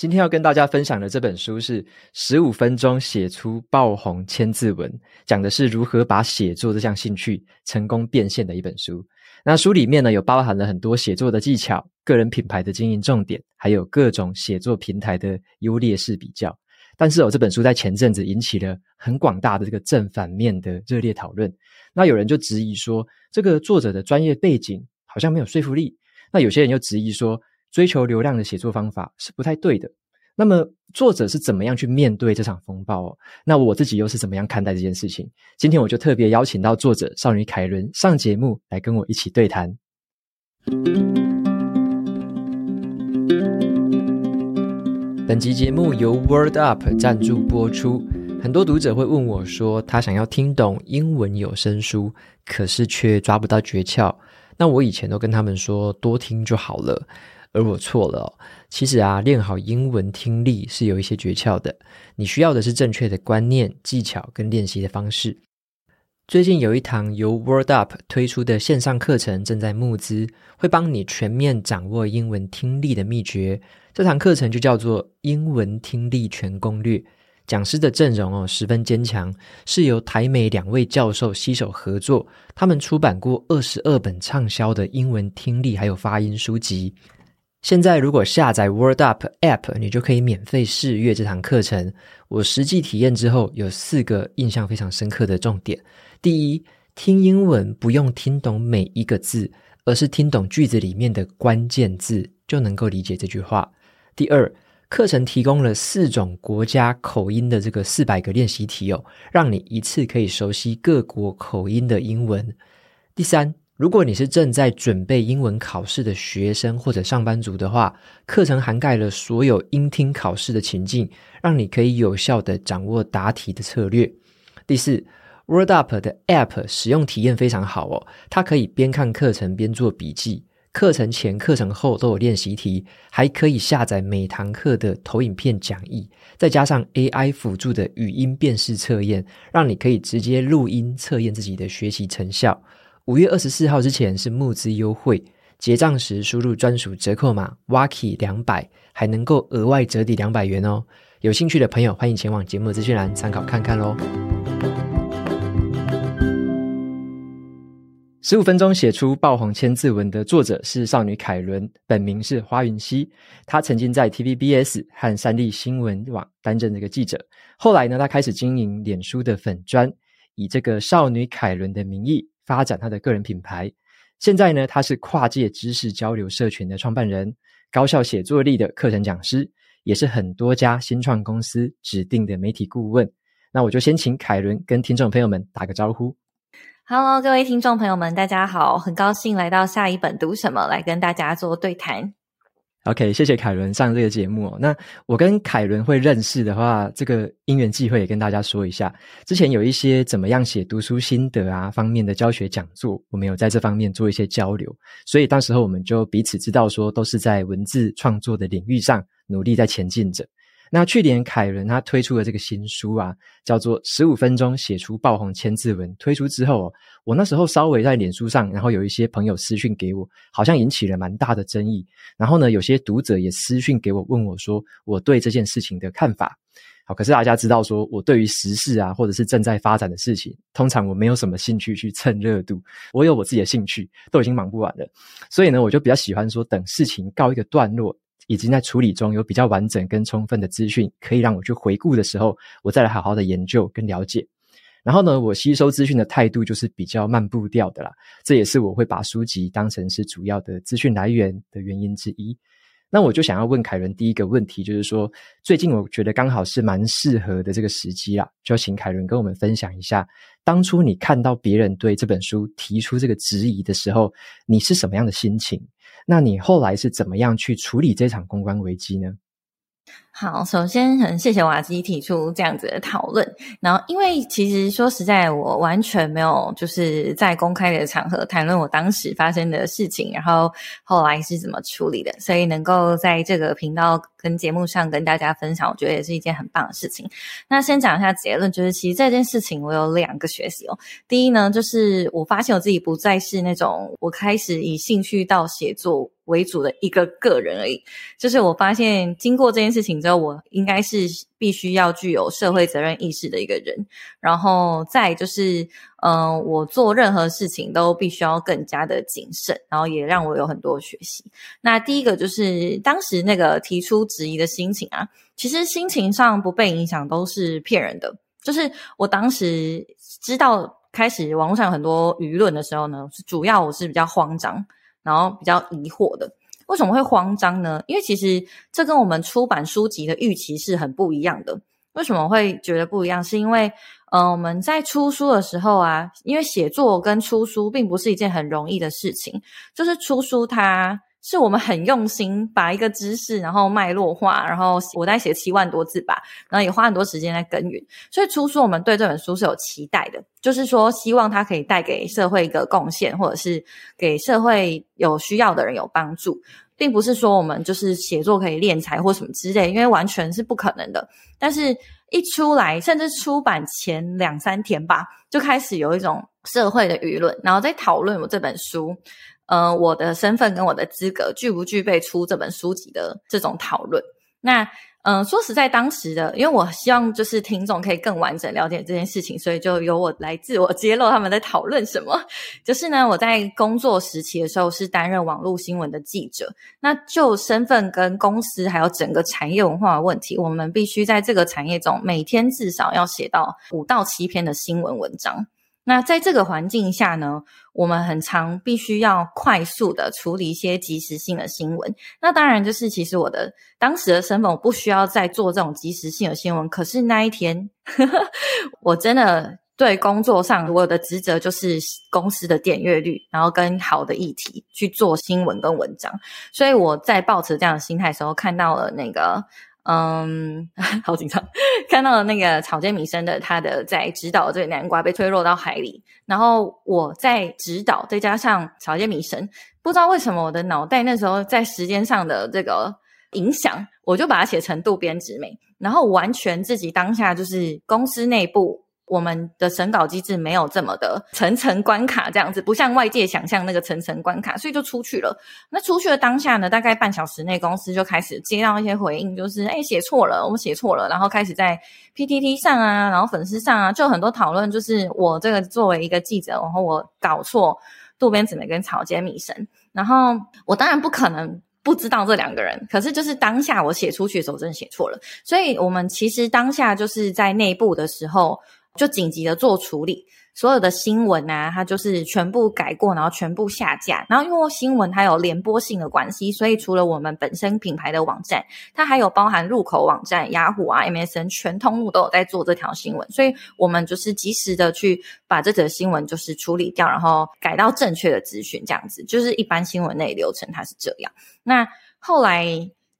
今天要跟大家分享的这本书是《十五分钟写出爆红千字文》，讲的是如何把写作这项兴趣成功变现的一本书。那书里面呢，有包含了很多写作的技巧、个人品牌的经营重点，还有各种写作平台的优劣势比较。但是哦，这本书在前阵子引起了很广大的这个正反面的热烈讨论。那有人就质疑说，这个作者的专业背景好像没有说服力。那有些人又质疑说，追求流量的写作方法是不太对的。那么作者是怎么样去面对这场风暴哦？那我自己又是怎么样看待这件事情？今天我就特别邀请到作者少女凯伦上节目来跟我一起对谈。本集节目由 Word Up 赞助播出。很多读者会问我说，他想要听懂英文有声书，可是却抓不到诀窍。那我以前都跟他们说，多听就好了。而我错了，其实啊，练好英文听力是有一些诀窍的。你需要的是正确的观念、技巧跟练习的方式。最近有一堂由 Word Up 推出的线上课程正在募资，会帮你全面掌握英文听力的秘诀。这堂课程就叫做《英文听力全攻略》。讲师的阵容哦，十分坚强，是由台美两位教授携手合作，他们出版过二十二本畅销的英文听力还有发音书籍。现在如果下载 Word Up App，你就可以免费试阅这堂课程。我实际体验之后，有四个印象非常深刻的重点：第一，听英文不用听懂每一个字，而是听懂句子里面的关键字，就能够理解这句话；第二，课程提供了四种国家口音的这个四百个练习题哦，让你一次可以熟悉各国口音的英文；第三，如果你是正在准备英文考试的学生或者上班族的话，课程涵盖了所有英听考试的情境，让你可以有效地掌握答题的策略。第四，Word Up 的 App 使用体验非常好哦，它可以边看课程边做笔记，课程前、课程后都有练习题，还可以下载每堂课的投影片讲义，再加上 AI 辅助的语音辨识测验，让你可以直接录音测验自己的学习成效。五月二十四号之前是募资优惠，结账时输入专属折扣码 Waki 两百，还能够额外折抵两百元哦。有兴趣的朋友，欢迎前往节目资讯栏参考看看喽。十五分钟写出爆红千字文的作者是少女凯伦，本名是花云熙。她曾经在 TVBS 和三立新闻网担任这个记者，后来呢，她开始经营脸书的粉专，以这个少女凯伦的名义。发展他的个人品牌，现在呢，他是跨界知识交流社群的创办人，高效写作力的课程讲师，也是很多家新创公司指定的媒体顾问。那我就先请凯伦跟听众朋友们打个招呼。Hello，各位听众朋友们，大家好，很高兴来到下一本读什么，来跟大家做对谈。OK，谢谢凯伦上这个节目哦。那我跟凯伦会认识的话，这个因缘际会也跟大家说一下。之前有一些怎么样写读书心得啊方面的教学讲座，我们有在这方面做一些交流，所以到时候我们就彼此知道说，都是在文字创作的领域上努力在前进着。那去年凯伦他推出了这个新书啊，叫做《十五分钟写出爆红千字文》。推出之后哦，我那时候稍微在脸书上，然后有一些朋友私讯给我，好像引起了蛮大的争议。然后呢，有些读者也私讯给我，问我说我对这件事情的看法。好，可是大家知道说我对于时事啊，或者是正在发展的事情，通常我没有什么兴趣去蹭热度。我有我自己的兴趣，都已经忙不完了。所以呢，我就比较喜欢说等事情告一个段落。已经在处理中，有比较完整跟充分的资讯，可以让我去回顾的时候，我再来好好的研究跟了解。然后呢，我吸收资讯的态度就是比较慢步调的啦，这也是我会把书籍当成是主要的资讯来源的原因之一。那我就想要问凯伦第一个问题，就是说最近我觉得刚好是蛮适合的这个时机啦，就请凯伦跟我们分享一下，当初你看到别人对这本书提出这个质疑的时候，你是什么样的心情？那你后来是怎么样去处理这场公关危机呢？好，首先很谢谢瓦基提出这样子的讨论。然后，因为其实说实在，我完全没有就是在公开的场合谈论我当时发生的事情，然后后来是怎么处理的。所以，能够在这个频道跟节目上跟大家分享，我觉得也是一件很棒的事情。那先讲一下结论，就是其实这件事情我有两个学习哦。第一呢，就是我发现我自己不再是那种我开始以兴趣到写作为主的一个个人而已，就是我发现经过这件事情之后，我应该是必须要具有社会责任意识的一个人。然后再就是，嗯、我做任何事情都必须要更加的谨慎，然后也让我有很多学习。那第一个就是当时那个提出质疑的心情啊，其实心情上不被影响都是骗人的。就是我当时知道开始网络上有很多舆论的时候呢，主要我是比较慌张。然后比较疑惑的，为什么会慌张呢？因为其实这跟我们出版书籍的预期是很不一样的。为什么会觉得不一样？是因为，呃，我们在出书的时候啊，因为写作跟出书并不是一件很容易的事情，就是出书它。是我们很用心把一个知识，然后脉络化，然后我在写七万多字吧，然后也花很多时间在耕耘。所以出书，我们对这本书是有期待的，就是说希望它可以带给社会一个贡献，或者是给社会有需要的人有帮助，并不是说我们就是写作可以敛财或什么之类，因为完全是不可能的。但是一出来，甚至出版前两三天吧，就开始有一种社会的舆论，然后在讨论我这本书。呃，我的身份跟我的资格具不具备出这本书籍的这种讨论？那，嗯、说实在，当时的，因为我希望就是听众可以更完整了解这件事情，所以就由我来自我揭露他们在讨论什么。就是呢，我在工作时期的时候是担任网络新闻的记者，那就身份跟公司还有整个产业文化的问题，我们必须在这个产业中每天至少要写到五到七篇的新闻文章。那在这个环境下呢，我们很常必须要快速的处理一些即时性的新闻。那当然就是，其实我的当时的身份，我不需要再做这种即时性的新闻。可是那一天，呵呵，我真的对工作上我的职责就是公司的点阅率，然后跟好的议题去做新闻跟文章。所以我在抱持这样的心态的时候，看到了那个。嗯，好紧张！看到了那个草间弥生的他的在指导这个南瓜被推落到海里，然后我在指导，再加上草间弥生，不知道为什么我的脑袋那时候在时间上的这个影响，我就把它写成渡边直美，然后完全自己当下就是公司内部。我们的审稿机制没有这么的层层关卡这样子，不像外界想象那个层层关卡，所以就出去了。那出去的当下呢，大概半小时内，公司就开始接到一些回应，就是哎，写错了，我们写错了，然后开始在 PTT 上啊，然后粉丝上啊，就很多讨论，就是我这个作为一个记者，然后我搞错渡边直美跟草间弥生，然后我当然不可能不知道这两个人，可是就是当下我写出去的时候，真的写错了，所以我们其实当下就是在内部的时候。就紧急的做处理，所有的新闻啊，它就是全部改过，然后全部下架。然后因为新闻它有联播性的关系，所以除了我们本身品牌的网站，它还有包含入口网站、雅虎啊、MSN 全通路都有在做这条新闻，所以我们就是及时的去把这则新闻就是处理掉，然后改到正确的资讯，这样子就是一般新闻内流程它是这样。那后来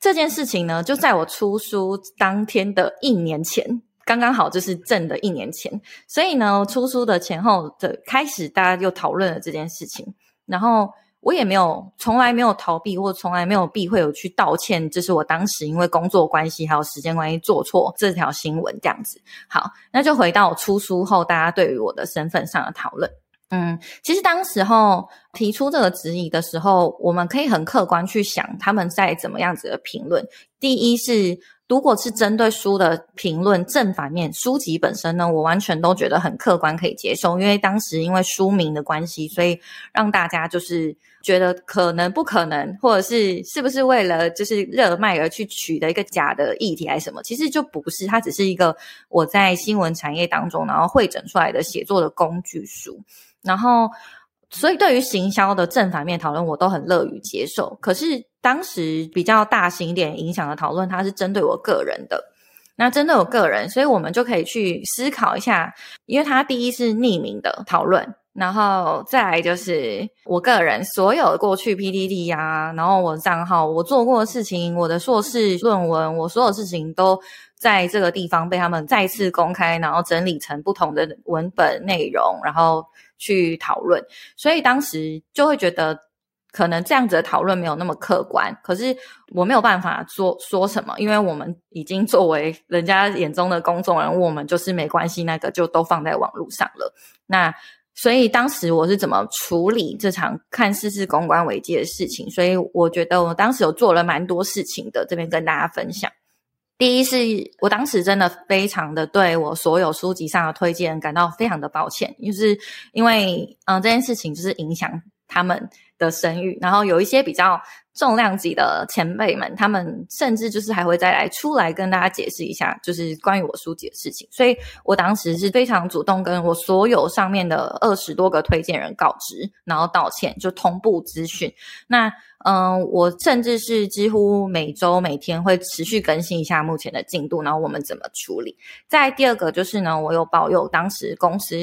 这件事情呢，就在我出书当天的一年前。刚刚好就是正的一年前，所以呢，出书的前后的开始，大家就讨论了这件事情。然后我也没有，从来没有逃避，或从来没有避讳有去道歉，这是我当时因为工作关系还有时间关系做错这条新闻这样子。好，那就回到出书后，大家对于我的身份上的讨论。嗯，其实当时候提出这个质疑的时候，我们可以很客观去想他们在怎么样子的评论。第一是。如果是针对书的评论正反面，书籍本身呢，我完全都觉得很客观可以接受。因为当时因为书名的关系，所以让大家就是觉得可能不可能，或者是是不是为了就是热卖而去取得一个假的议题还是什么？其实就不是，它只是一个我在新闻产业当中然后会整出来的写作的工具书，然后。所以，对于行销的正反面讨论，我都很乐于接受。可是，当时比较大型一点影响的讨论，它是针对我个人的。那针对我个人，所以我们就可以去思考一下，因为它第一是匿名的讨论，然后再来就是我个人所有过去 PTT 啊，然后我的账号，我做过的事情，我的硕士论文，我所有事情都在这个地方被他们再次公开，然后整理成不同的文本内容，然后去讨论。所以当时就会觉得，可能这样子的讨论没有那么客观，可是我没有办法说说什么，因为我们已经作为人家眼中的公众人物，我们就是没关系，那个就都放在网络上了。那所以当时我是怎么处理这场看似是公关危机的事情？所以我觉得我当时有做了蛮多事情的，这边跟大家分享。第一是我当时真的非常的对我所有书籍上的推荐感到非常的抱歉，就是因为嗯这件事情就是影响他们的声誉，然后有一些比较重量级的前辈们，他们甚至就是还会再来出来跟大家解释一下，就是关于我书籍的事情。所以我当时是非常主动跟我所有上面的二十多个推荐人告知，然后道歉，就同步资讯。那嗯，我甚至是几乎每周每天会持续更新一下目前的进度，然后我们怎么处理。再第二个就是呢，我有保有当时公司。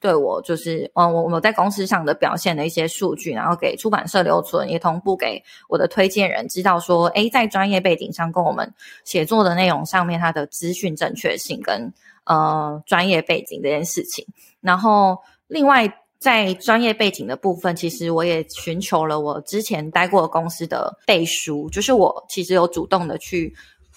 对我就是，嗯，我我在公司上的表现的一些数据，然后给出版社留存，也同步给我的推荐人知道说，诶，在专业背景上跟我们写作的内容上面，它的资讯正确性跟呃专业背景这件事情。然后，另外在专业背景的部分，其实我也寻求了我之前待过公司的背书，就是我其实有主动的去。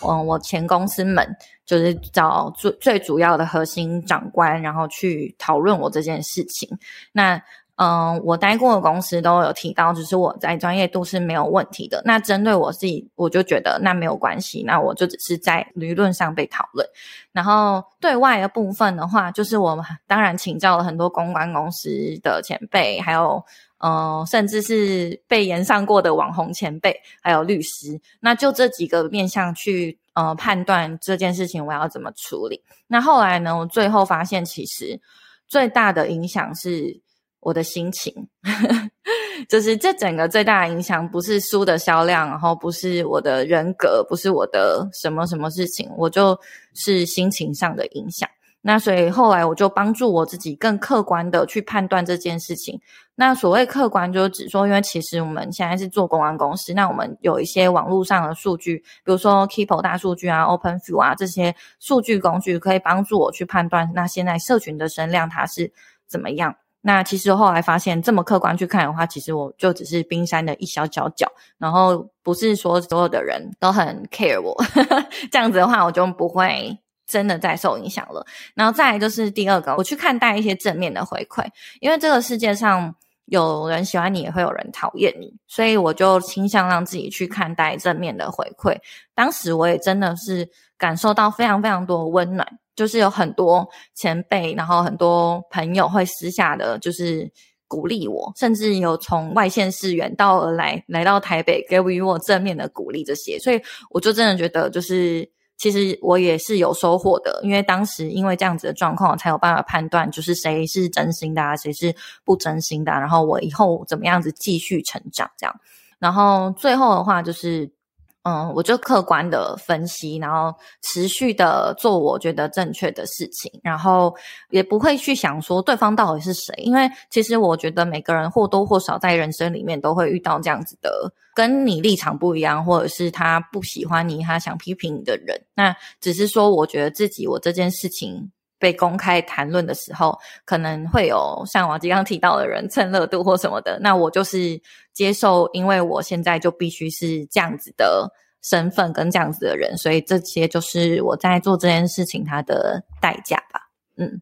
嗯，我前公司们就是找最最主要的核心长官，然后去讨论我这件事情。那嗯，我待过的公司都有提到，就是我在专业度是没有问题的。那针对我自己，我就觉得那没有关系，那我就只是在舆论上被讨论。然后对外的部分的话，就是我们当然请教了很多公关公司的前辈，还有。嗯，甚至是被延上过的网红前辈，还有律师，那就这几个面向去呃判断这件事情我要怎么处理。那后来呢，我最后发现其实最大的影响是我的心情，就是这整个最大的影响不是书的销量，然后不是我的人格，不是我的什么什么事情，我就是心情上的影响。那所以后来我就帮助我自己更客观的去判断这件事情。那所谓客观，就是指说，因为其实我们现在是做公关公司，那我们有一些网络上的数据，比如说 Keepo 大数据啊、OpenView 啊这些数据工具，可以帮助我去判断那现在社群的声量它是怎么样。那其实后来发现，这么客观去看的话，其实我就只是冰山的一小角角，然后不是说所有的人都很 care 我，这样子的话，我就不会。真的在受影响了，然后再来就是第二个，我去看待一些正面的回馈，因为这个世界上有人喜欢你，也会有人讨厌你，所以我就倾向让自己去看待正面的回馈。当时我也真的是感受到非常非常多温暖，就是有很多前辈，然后很多朋友会私下的就是鼓励我，甚至有从外县市远道而来，来到台北给予我正面的鼓励这些，所以我就真的觉得就是。其实我也是有收获的，因为当时因为这样子的状况，才有办法判断就是谁是真心的啊，谁是不真心的，然后我以后怎么样子继续成长这样，然后最后的话就是。嗯，我就客观的分析，然后持续的做我觉得正确的事情，然后也不会去想说对方到底是谁，因为其实我觉得每个人或多或少在人生里面都会遇到这样子的跟你立场不一样，或者是他不喜欢你，他想批评你的人。那只是说，我觉得自己我这件事情。被公开谈论的时候，可能会有像我刚刚提到的人蹭热度或什么的。那我就是接受，因为我现在就必须是这样子的身份跟这样子的人，所以这些就是我在做这件事情它的代价吧。嗯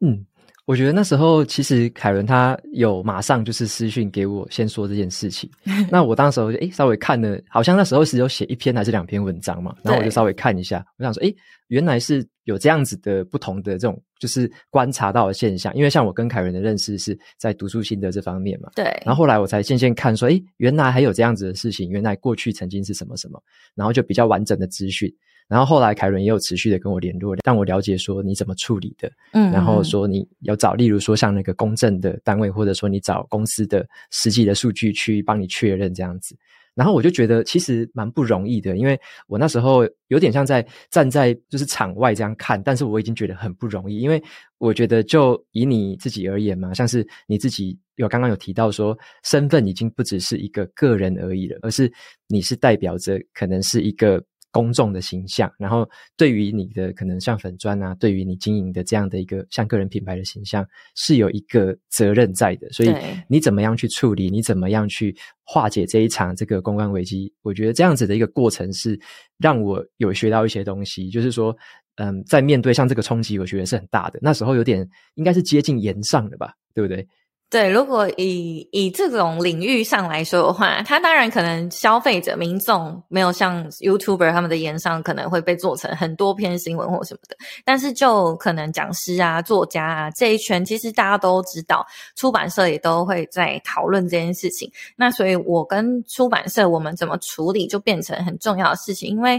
嗯。我觉得那时候其实凯伦他有马上就是私讯给我，先说这件事情。那我当时候就诶稍微看了，好像那时候是有写一篇还是两篇文章嘛，然后我就稍微看一下，我想说，诶原来是有这样子的不同的这种就是观察到的现象。因为像我跟凯伦的认识是在读书心得这方面嘛，对。然后后来我才渐渐看说，诶原来还有这样子的事情，原来过去曾经是什么什么，然后就比较完整的资讯。然后后来凯伦也有持续的跟我联络，让我了解说你怎么处理的，嗯，然后说你有找，例如说像那个公证的单位，或者说你找公司的实际的数据去帮你确认这样子。然后我就觉得其实蛮不容易的，因为我那时候有点像在站在就是场外这样看，但是我已经觉得很不容易，因为我觉得就以你自己而言嘛，像是你自己有刚刚有提到说，身份已经不只是一个个人而已了，而是你是代表着可能是一个。公众的形象，然后对于你的可能像粉砖啊，对于你经营的这样的一个像个人品牌的形象，是有一个责任在的。所以你怎么样去处理，你怎么样去化解这一场这个公关危机？我觉得这样子的一个过程是让我有学到一些东西，就是说，嗯，在面对像这个冲击，我觉得是很大的。那时候有点应该是接近炎上的吧，对不对？对，如果以以这种领域上来说的话，他当然可能消费者民众没有像 YouTuber 他们的言上可能会被做成很多篇新闻或什么的，但是就可能讲师啊、作家啊这一圈，其实大家都知道，出版社也都会在讨论这件事情。那所以我跟出版社我们怎么处理，就变成很重要的事情，因为。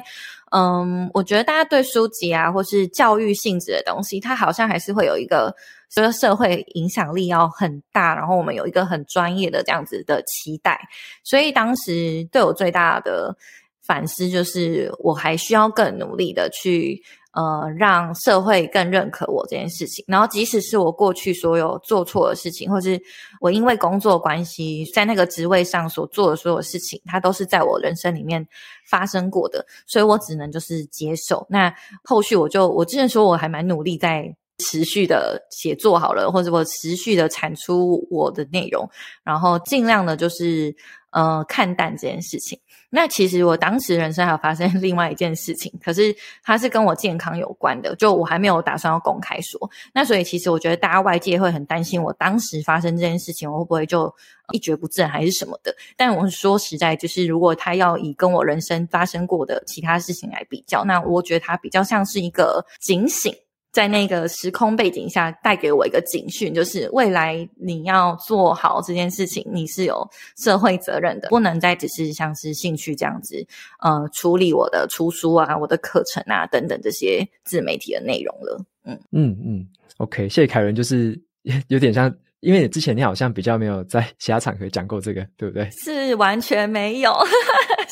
嗯，我觉得大家对书籍啊，或是教育性质的东西，它好像还是会有一个，就是社会影响力要很大，然后我们有一个很专业的这样子的期待，所以当时对我最大的反思就是，我还需要更努力的去。呃，让社会更认可我这件事情。然后，即使是我过去所有做错的事情，或是我因为工作关系在那个职位上所做的所有事情，它都是在我人生里面发生过的，所以我只能就是接受。那后续我就我之前说我还蛮努力在持续的写作好了，或者我持续的产出我的内容，然后尽量的就是呃看淡这件事情。那其实我当时人生还有发生 另外一件事情，可是它是跟我健康有关的，就我还没有打算要公开说。那所以其实我觉得大家外界会很担心，我当时发生这件事情，我会不会就一蹶不振还是什么的？但我说实在，就是如果他要以跟我人生发生过的其他事情来比较，那我觉得它比较像是一个警醒。在那个时空背景下，带给我一个警讯，就是未来你要做好这件事情，你是有社会责任的，不能再只是像是兴趣这样子，呃，处理我的出书啊、我的课程啊等等这些自媒体的内容了。嗯嗯嗯，OK，谢谢凯伦，就是 有点像。因为之前你好像比较没有在 其他场合讲过这个，对不对？是完全没有，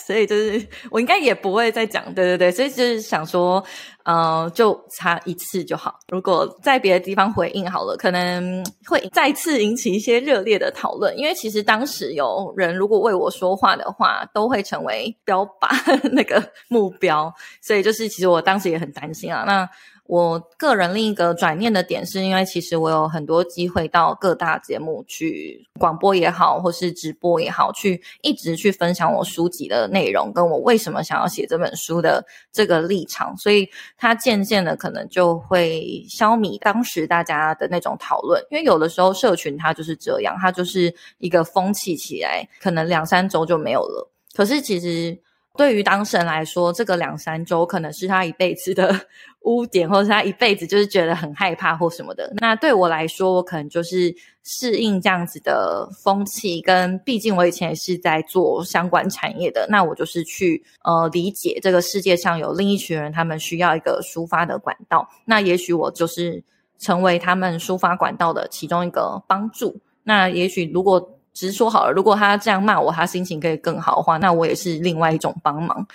所以就是我应该也不会再讲，对对对，所以就是想说，呃，就差一次就好。如果在别的地方回应好了，可能会再次引起一些热烈的讨论。因为其实当时有人如果为我说话的话，都会成为标靶 那个目标，所以就是其实我当时也很担心啊。那我个人另一个转念的点，是因为其实我有很多机会到各大节目去广播也好，或是直播也好，去一直去分享我书籍的内容，跟我为什么想要写这本书的这个立场，所以它渐渐的可能就会消弭当时大家的那种讨论，因为有的时候社群它就是这样，它就是一个风气起来，可能两三周就没有了。可是其实。对于当事人来说，这个两三周可能是他一辈子的 污点，或者是他一辈子就是觉得很害怕或什么的。那对我来说，我可能就是适应这样子的风气，跟毕竟我以前也是在做相关产业的，那我就是去呃理解这个世界上有另一群人，他们需要一个抒发的管道。那也许我就是成为他们抒发管道的其中一个帮助。那也许如果。只是说好了，如果他这样骂我，他心情可以更好的话，那我也是另外一种帮忙，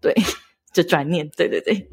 对，这转念，对对对。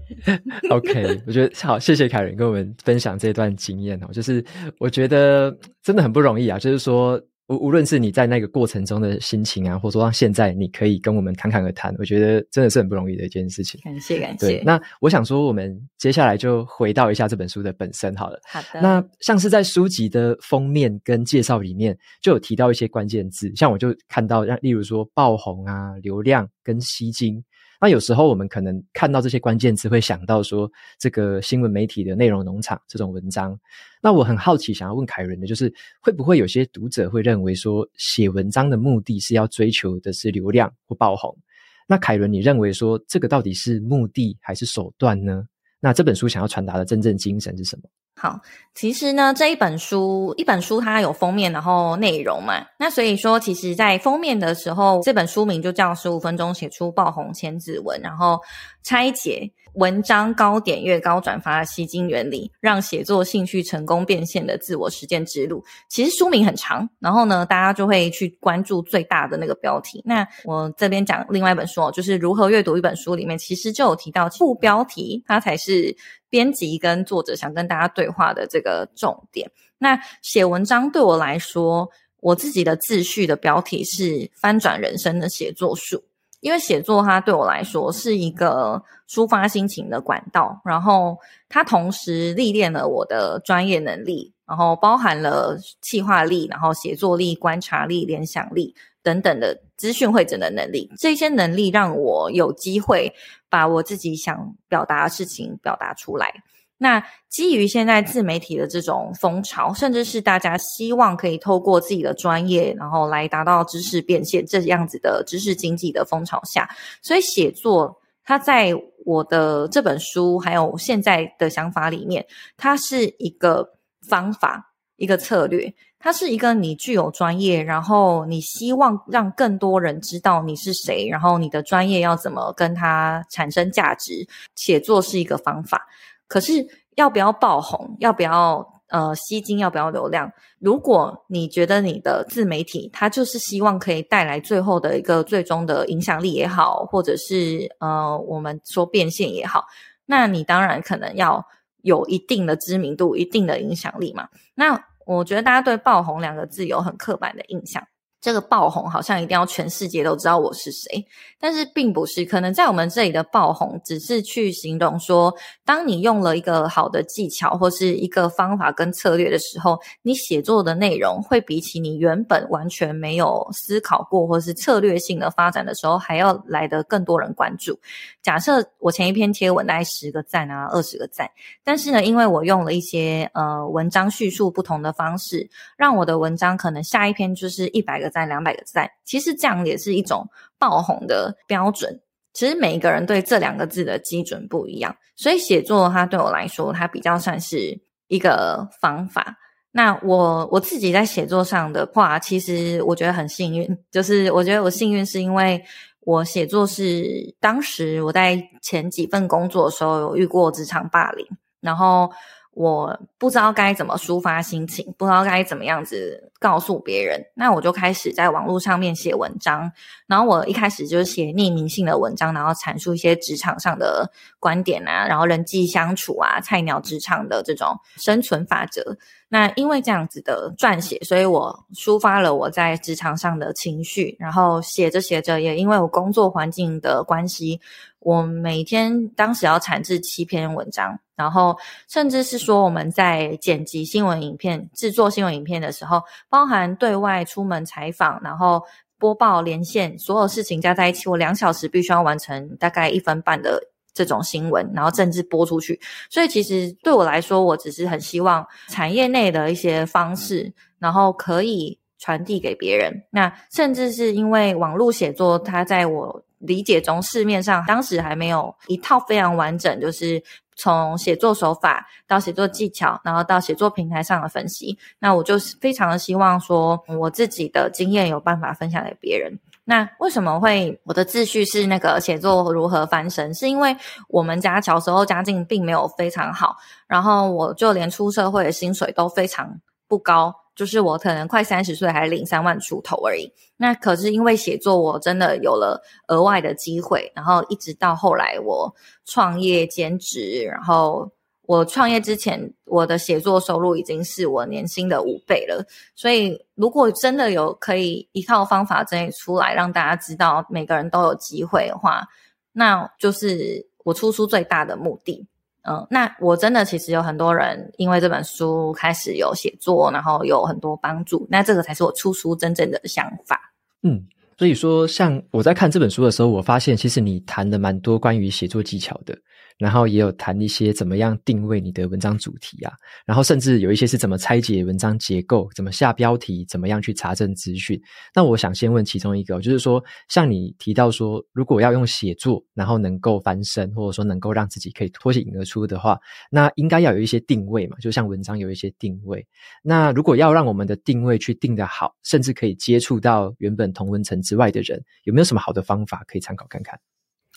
OK，我觉得好，谢谢凯伦跟我们分享这段经验哦，就是我觉得真的很不容易啊，就是说。无无论是你在那个过程中的心情啊，或者说让现在你可以跟我们侃侃而谈，我觉得真的是很不容易的一件事情。感谢感谢。对，那我想说，我们接下来就回到一下这本书的本身好了。好的。那像是在书籍的封面跟介绍里面，就有提到一些关键字，像我就看到，像例如说爆红啊、流量跟吸睛。那有时候我们可能看到这些关键词，会想到说这个新闻媒体的内容农场这种文章。那我很好奇，想要问凯伦的就是，会不会有些读者会认为说，写文章的目的是要追求的是流量或爆红？那凯伦，你认为说这个到底是目的还是手段呢？那这本书想要传达的真正精神是什么？好，其实呢，这一本书，一本书它有封面，然后内容嘛。那所以说，其实，在封面的时候，这本书名就叫《十五分钟写出爆红千字文》，然后拆解文章高点越、高转发吸睛原理，让写作兴趣成功变现的自我实践之路。其实书名很长，然后呢，大家就会去关注最大的那个标题。那我这边讲另外一本书，就是如何阅读一本书里面，其实就有提到副标题，它才是编辑跟作者想跟大家对话的这个重点。那写文章对我来说，我自己的自序的标题是“翻转人生的写作术”。因为写作它对我来说是一个抒发心情的管道，然后它同时历练了我的专业能力，然后包含了企划力，然后写作力、观察力、联想力等等的资讯汇整的能力。这些能力让我有机会把我自己想表达的事情表达出来。那基于现在自媒体的这种风潮，甚至是大家希望可以透过自己的专业，然后来达到知识变现这样子的知识经济的风潮下，所以写作它在我的这本书还有现在的想法里面，它是一个方法，一个策略，它是一个你具有专业，然后你希望让更多人知道你是谁，然后你的专业要怎么跟它产生价值，写作是一个方法。可是要不要爆红？要不要呃吸金？要不要流量？如果你觉得你的自媒体它就是希望可以带来最后的一个最终的影响力也好，或者是呃我们说变现也好，那你当然可能要有一定的知名度、一定的影响力嘛。那我觉得大家对爆红两个字有很刻板的印象。这个爆红好像一定要全世界都知道我是谁，但是并不是。可能在我们这里的爆红，只是去形容说，当你用了一个好的技巧或是一个方法跟策略的时候，你写作的内容会比起你原本完全没有思考过或是策略性的发展的时候，还要来得更多人关注。假设我前一篇贴文大概十个赞啊，二十个赞，但是呢，因为我用了一些呃文章叙述不同的方式，让我的文章可能下一篇就是一百个。赞两百个赞，其实这样也是一种爆红的标准。其实每一个人对这两个字的基准不一样，所以写作它对我来说，它比较算是一个方法。那我我自己在写作上的话，其实我觉得很幸运，就是我觉得我幸运是因为我写作是当时我在前几份工作的时候有遇过职场霸凌，然后。我不知道该怎么抒发心情，不知道该怎么样子告诉别人，那我就开始在网络上面写文章。然后我一开始就是写匿名性的文章，然后阐述一些职场上的观点啊，然后人际相处啊，菜鸟职场的这种生存法则。那因为这样子的撰写，所以我抒发了我在职场上的情绪。然后写着写着，也因为我工作环境的关系，我每天当时要产制七篇文章。然后，甚至是说我们在剪辑新闻影片、制作新闻影片的时候，包含对外出门采访，然后播报连线，所有事情加在一起，我两小时必须要完成大概一分半的这种新闻，然后甚至播出去。所以，其实对我来说，我只是很希望产业内的一些方式，然后可以传递给别人。那甚至是因为网络写作，它在我理解中，市面上当时还没有一套非常完整，就是。从写作手法到写作技巧，然后到写作平台上的分析，那我就非常的希望说，我自己的经验有办法分享给别人。那为什么会我的自序是那个写作如何翻身？是因为我们家小时候家境并没有非常好，然后我就连出社会的薪水都非常不高。就是我可能快三十岁还领三万出头而已，那可是因为写作，我真的有了额外的机会，然后一直到后来我创业兼职，然后我创业之前，我的写作收入已经是我年薪的五倍了。所以如果真的有可以一套方法整理出来，让大家知道每个人都有机会的话，那就是我出书最大的目的。嗯，那我真的其实有很多人因为这本书开始有写作，然后有很多帮助。那这个才是我出书真正的想法。嗯，所以说，像我在看这本书的时候，我发现其实你谈的蛮多关于写作技巧的。然后也有谈一些怎么样定位你的文章主题啊，然后甚至有一些是怎么拆解文章结构，怎么下标题，怎么样去查证资讯。那我想先问其中一个，就是说，像你提到说，如果要用写作，然后能够翻身，或者说能够让自己可以脱颖而出的话，那应该要有一些定位嘛，就像文章有一些定位。那如果要让我们的定位去定得好，甚至可以接触到原本同文层之外的人，有没有什么好的方法可以参考看看？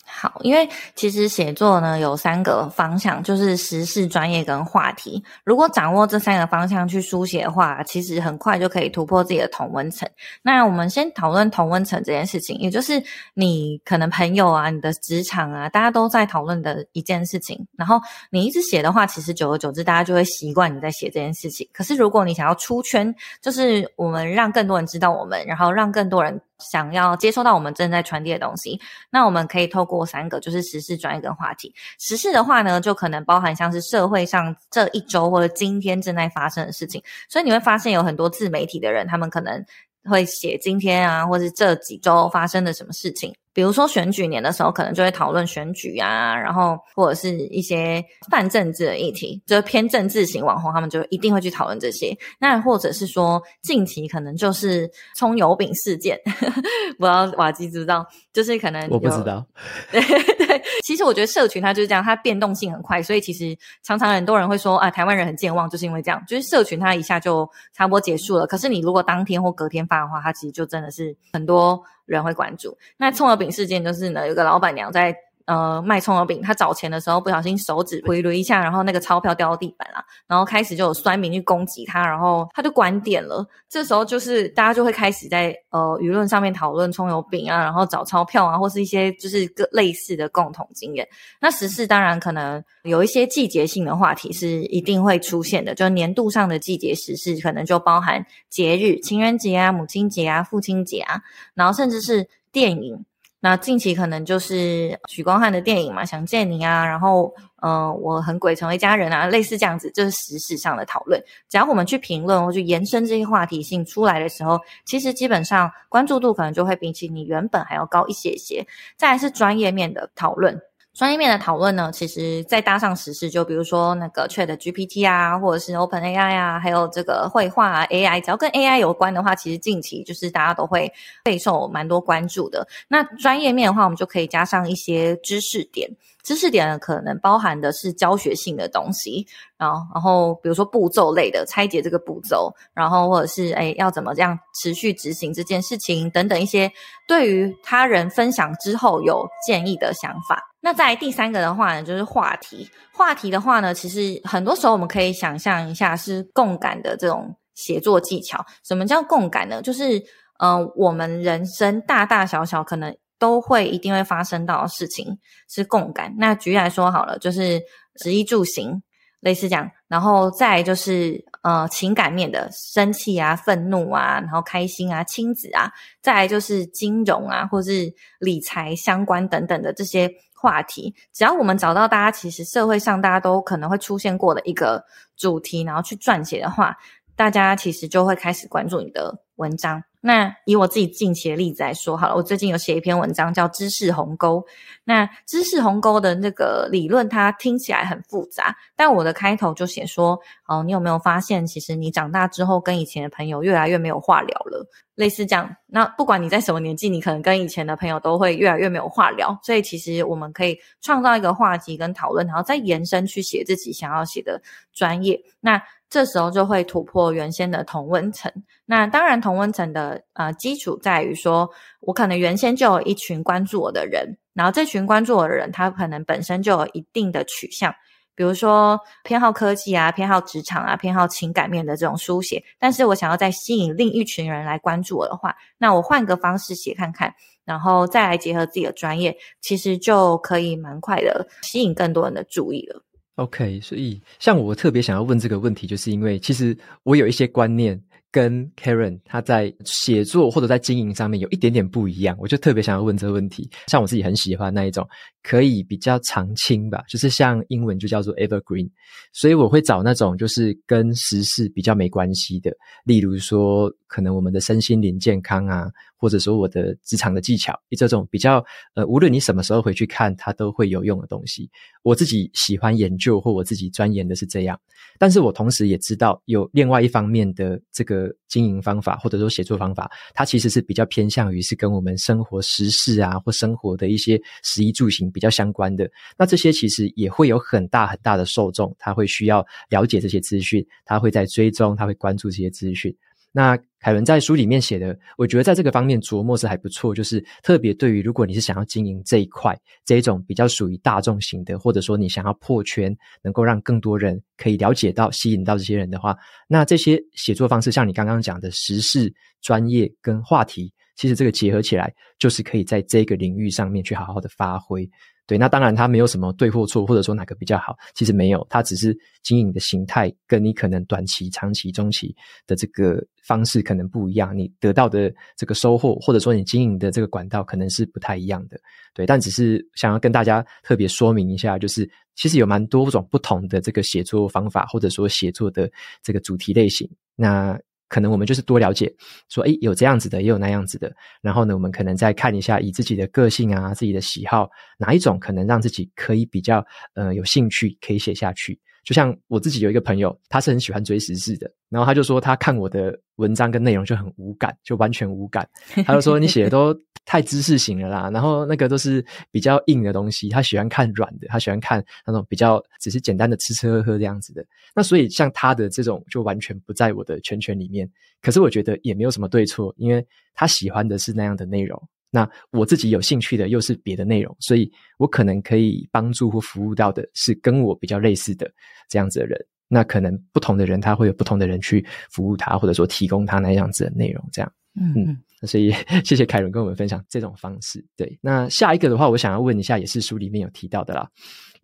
好，因为其实写作呢有三个方向，就是时事、专业跟话题。如果掌握这三个方向去书写的话，其实很快就可以突破自己的同温层。那我们先讨论同温层这件事情，也就是你可能朋友啊、你的职场啊，大家都在讨论的一件事情。然后你一直写的话，其实久而久之，大家就会习惯你在写这件事情。可是如果你想要出圈，就是我们让更多人知道我们，然后让更多人。想要接收到我们正在传递的东西，那我们可以透过三个，就是时事、专业跟话题。时事的话呢，就可能包含像是社会上这一周或者今天正在发生的事情，所以你会发现有很多自媒体的人，他们可能会写今天啊，或是这几周发生的什么事情。比如说选举年的时候，可能就会讨论选举啊，然后或者是一些泛政治的议题，就是偏政治型网红，他们就一定会去讨论这些。那或者是说近期可能就是葱油饼事件，不知道瓦基知道，就是可能我不知道。对对，其实我觉得社群它就是这样，它变动性很快，所以其实常常很多人会说啊，台湾人很健忘，就是因为这样，就是社群它一下就差不多结束了。可是你如果当天或隔天发的话，它其实就真的是很多。人会关注。那葱油饼事件就是呢，有个老板娘在呃卖葱油饼，他找钱的时候不小心手指挥了一下，然后那个钞票掉到地板了，然后开始就有酸民去攻击他，然后他就关店了。这时候就是大家就会开始在呃舆论上面讨论葱油饼啊，然后找钞票啊，或是一些就是个类似的共同经验。那时事当然可能有一些季节性的话题是一定会出现的，就年度上的季节时事可能就包含节日，情人节啊、母亲节啊、父亲节啊，然后甚至是电影。那近期可能就是许光汉的电影嘛，《想见你》啊，然后，呃，我很鬼成为家人啊，类似这样子，就是时事上的讨论。只要我们去评论或去延伸这些话题性出来的时候，其实基本上关注度可能就会比起你原本还要高一些些。再来是专业面的讨论。专业面的讨论呢，其实再搭上时事，就比如说那个 Chat GPT 啊，或者是 Open AI 啊，还有这个绘画啊 AI，只要跟 AI 有关的话，其实近期就是大家都会备受蛮多关注的。那专业面的话，我们就可以加上一些知识点。知识点呢，可能包含的是教学性的东西，然后，然后比如说步骤类的拆解这个步骤，然后或者是诶要怎么这样持续执行这件事情等等一些对于他人分享之后有建议的想法。那在第三个的话呢，就是话题。话题的话呢，其实很多时候我们可以想象一下是共感的这种写作技巧。什么叫共感呢？就是嗯、呃，我们人生大大小小可能。都会一定会发生到的事情是共感。那举例来说好了，就是食衣住行类似这样，然后再就是呃情感面的生气啊、愤怒啊，然后开心啊、亲子啊，再来就是金融啊，或是理财相关等等的这些话题。只要我们找到大家其实社会上大家都可能会出现过的一个主题，然后去撰写的话，大家其实就会开始关注你的文章。那以我自己近期的例子来说好了，我最近有写一篇文章叫《知识鸿沟》。那知识鸿沟的那个理论，它听起来很复杂，但我的开头就写说：哦，你有没有发现，其实你长大之后跟以前的朋友越来越没有话聊了？类似这样。那不管你在什么年纪，你可能跟以前的朋友都会越来越没有话聊。所以其实我们可以创造一个话题跟讨论，然后再延伸去写自己想要写的专业。那这时候就会突破原先的同温层。那当然，同温层的呃基础在于说，我可能原先就有一群关注我的人，然后这群关注我的人，他可能本身就有一定的取向，比如说偏好科技啊，偏好职场啊，偏好情感面的这种书写。但是我想要再吸引另一群人来关注我的话，那我换个方式写看看，然后再来结合自己的专业，其实就可以蛮快的吸引更多人的注意了。OK，所以像我特别想要问这个问题，就是因为其实我有一些观念。跟 Karen 他在写作或者在经营上面有一点点不一样，我就特别想要问这个问题。像我自己很喜欢那一种，可以比较常青吧，就是像英文就叫做 evergreen，所以我会找那种就是跟时事比较没关系的，例如说可能我们的身心灵健康啊。或者说我的职场的技巧，这种比较呃，无论你什么时候回去看，它都会有用的东西。我自己喜欢研究，或我自己钻研的是这样。但是我同时也知道，有另外一方面的这个经营方法，或者说写作方法，它其实是比较偏向于是跟我们生活时事啊，或生活的一些食衣住行比较相关的。那这些其实也会有很大很大的受众，他会需要了解这些资讯，他会在追踪，他会关注这些资讯。那凯伦在书里面写的，我觉得在这个方面琢磨是还不错，就是特别对于如果你是想要经营这一块，这一种比较属于大众型的，或者说你想要破圈，能够让更多人可以了解到、吸引到这些人的话，那这些写作方式，像你刚刚讲的时事、专业跟话题，其实这个结合起来，就是可以在这个领域上面去好好的发挥。对，那当然它没有什么对或错，或者说哪个比较好，其实没有，它只是经营的形态跟你可能短期、长期、中期的这个方式可能不一样，你得到的这个收获，或者说你经营的这个管道可能是不太一样的。对，但只是想要跟大家特别说明一下，就是其实有蛮多种不同的这个写作方法，或者说写作的这个主题类型。那可能我们就是多了解，说，诶，有这样子的，也有那样子的。然后呢，我们可能再看一下，以自己的个性啊、自己的喜好，哪一种可能让自己可以比较呃有兴趣，可以写下去。就像我自己有一个朋友，他是很喜欢追时事的，然后他就说他看我的文章跟内容就很无感，就完全无感。他就说你写的都太知识型了啦，然后那个都是比较硬的东西，他喜欢看软的，他喜欢看那种比较只是简单的吃吃喝喝这样子的。那所以像他的这种就完全不在我的圈圈里面。可是我觉得也没有什么对错，因为他喜欢的是那样的内容，那我自己有兴趣的又是别的内容，所以我可能可以帮助或服务到的是跟我比较类似的这样子的人。那可能不同的人他会有不同的人去服务他，或者说提供他那样子的内容，这样。嗯嗯。所以 谢谢凯伦跟我们分享这种方式。对，那下一个的话，我想要问一下，也是书里面有提到的啦。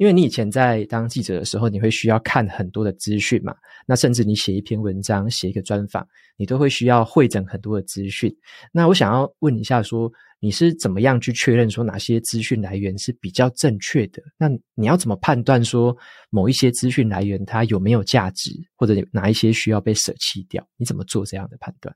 因为你以前在当记者的时候，你会需要看很多的资讯嘛，那甚至你写一篇文章、写一个专访，你都会需要汇整很多的资讯。那我想要问一下，说你是怎么样去确认说哪些资讯来源是比较正确的？那你要怎么判断说某一些资讯来源它有没有价值，或者哪一些需要被舍弃掉？你怎么做这样的判断？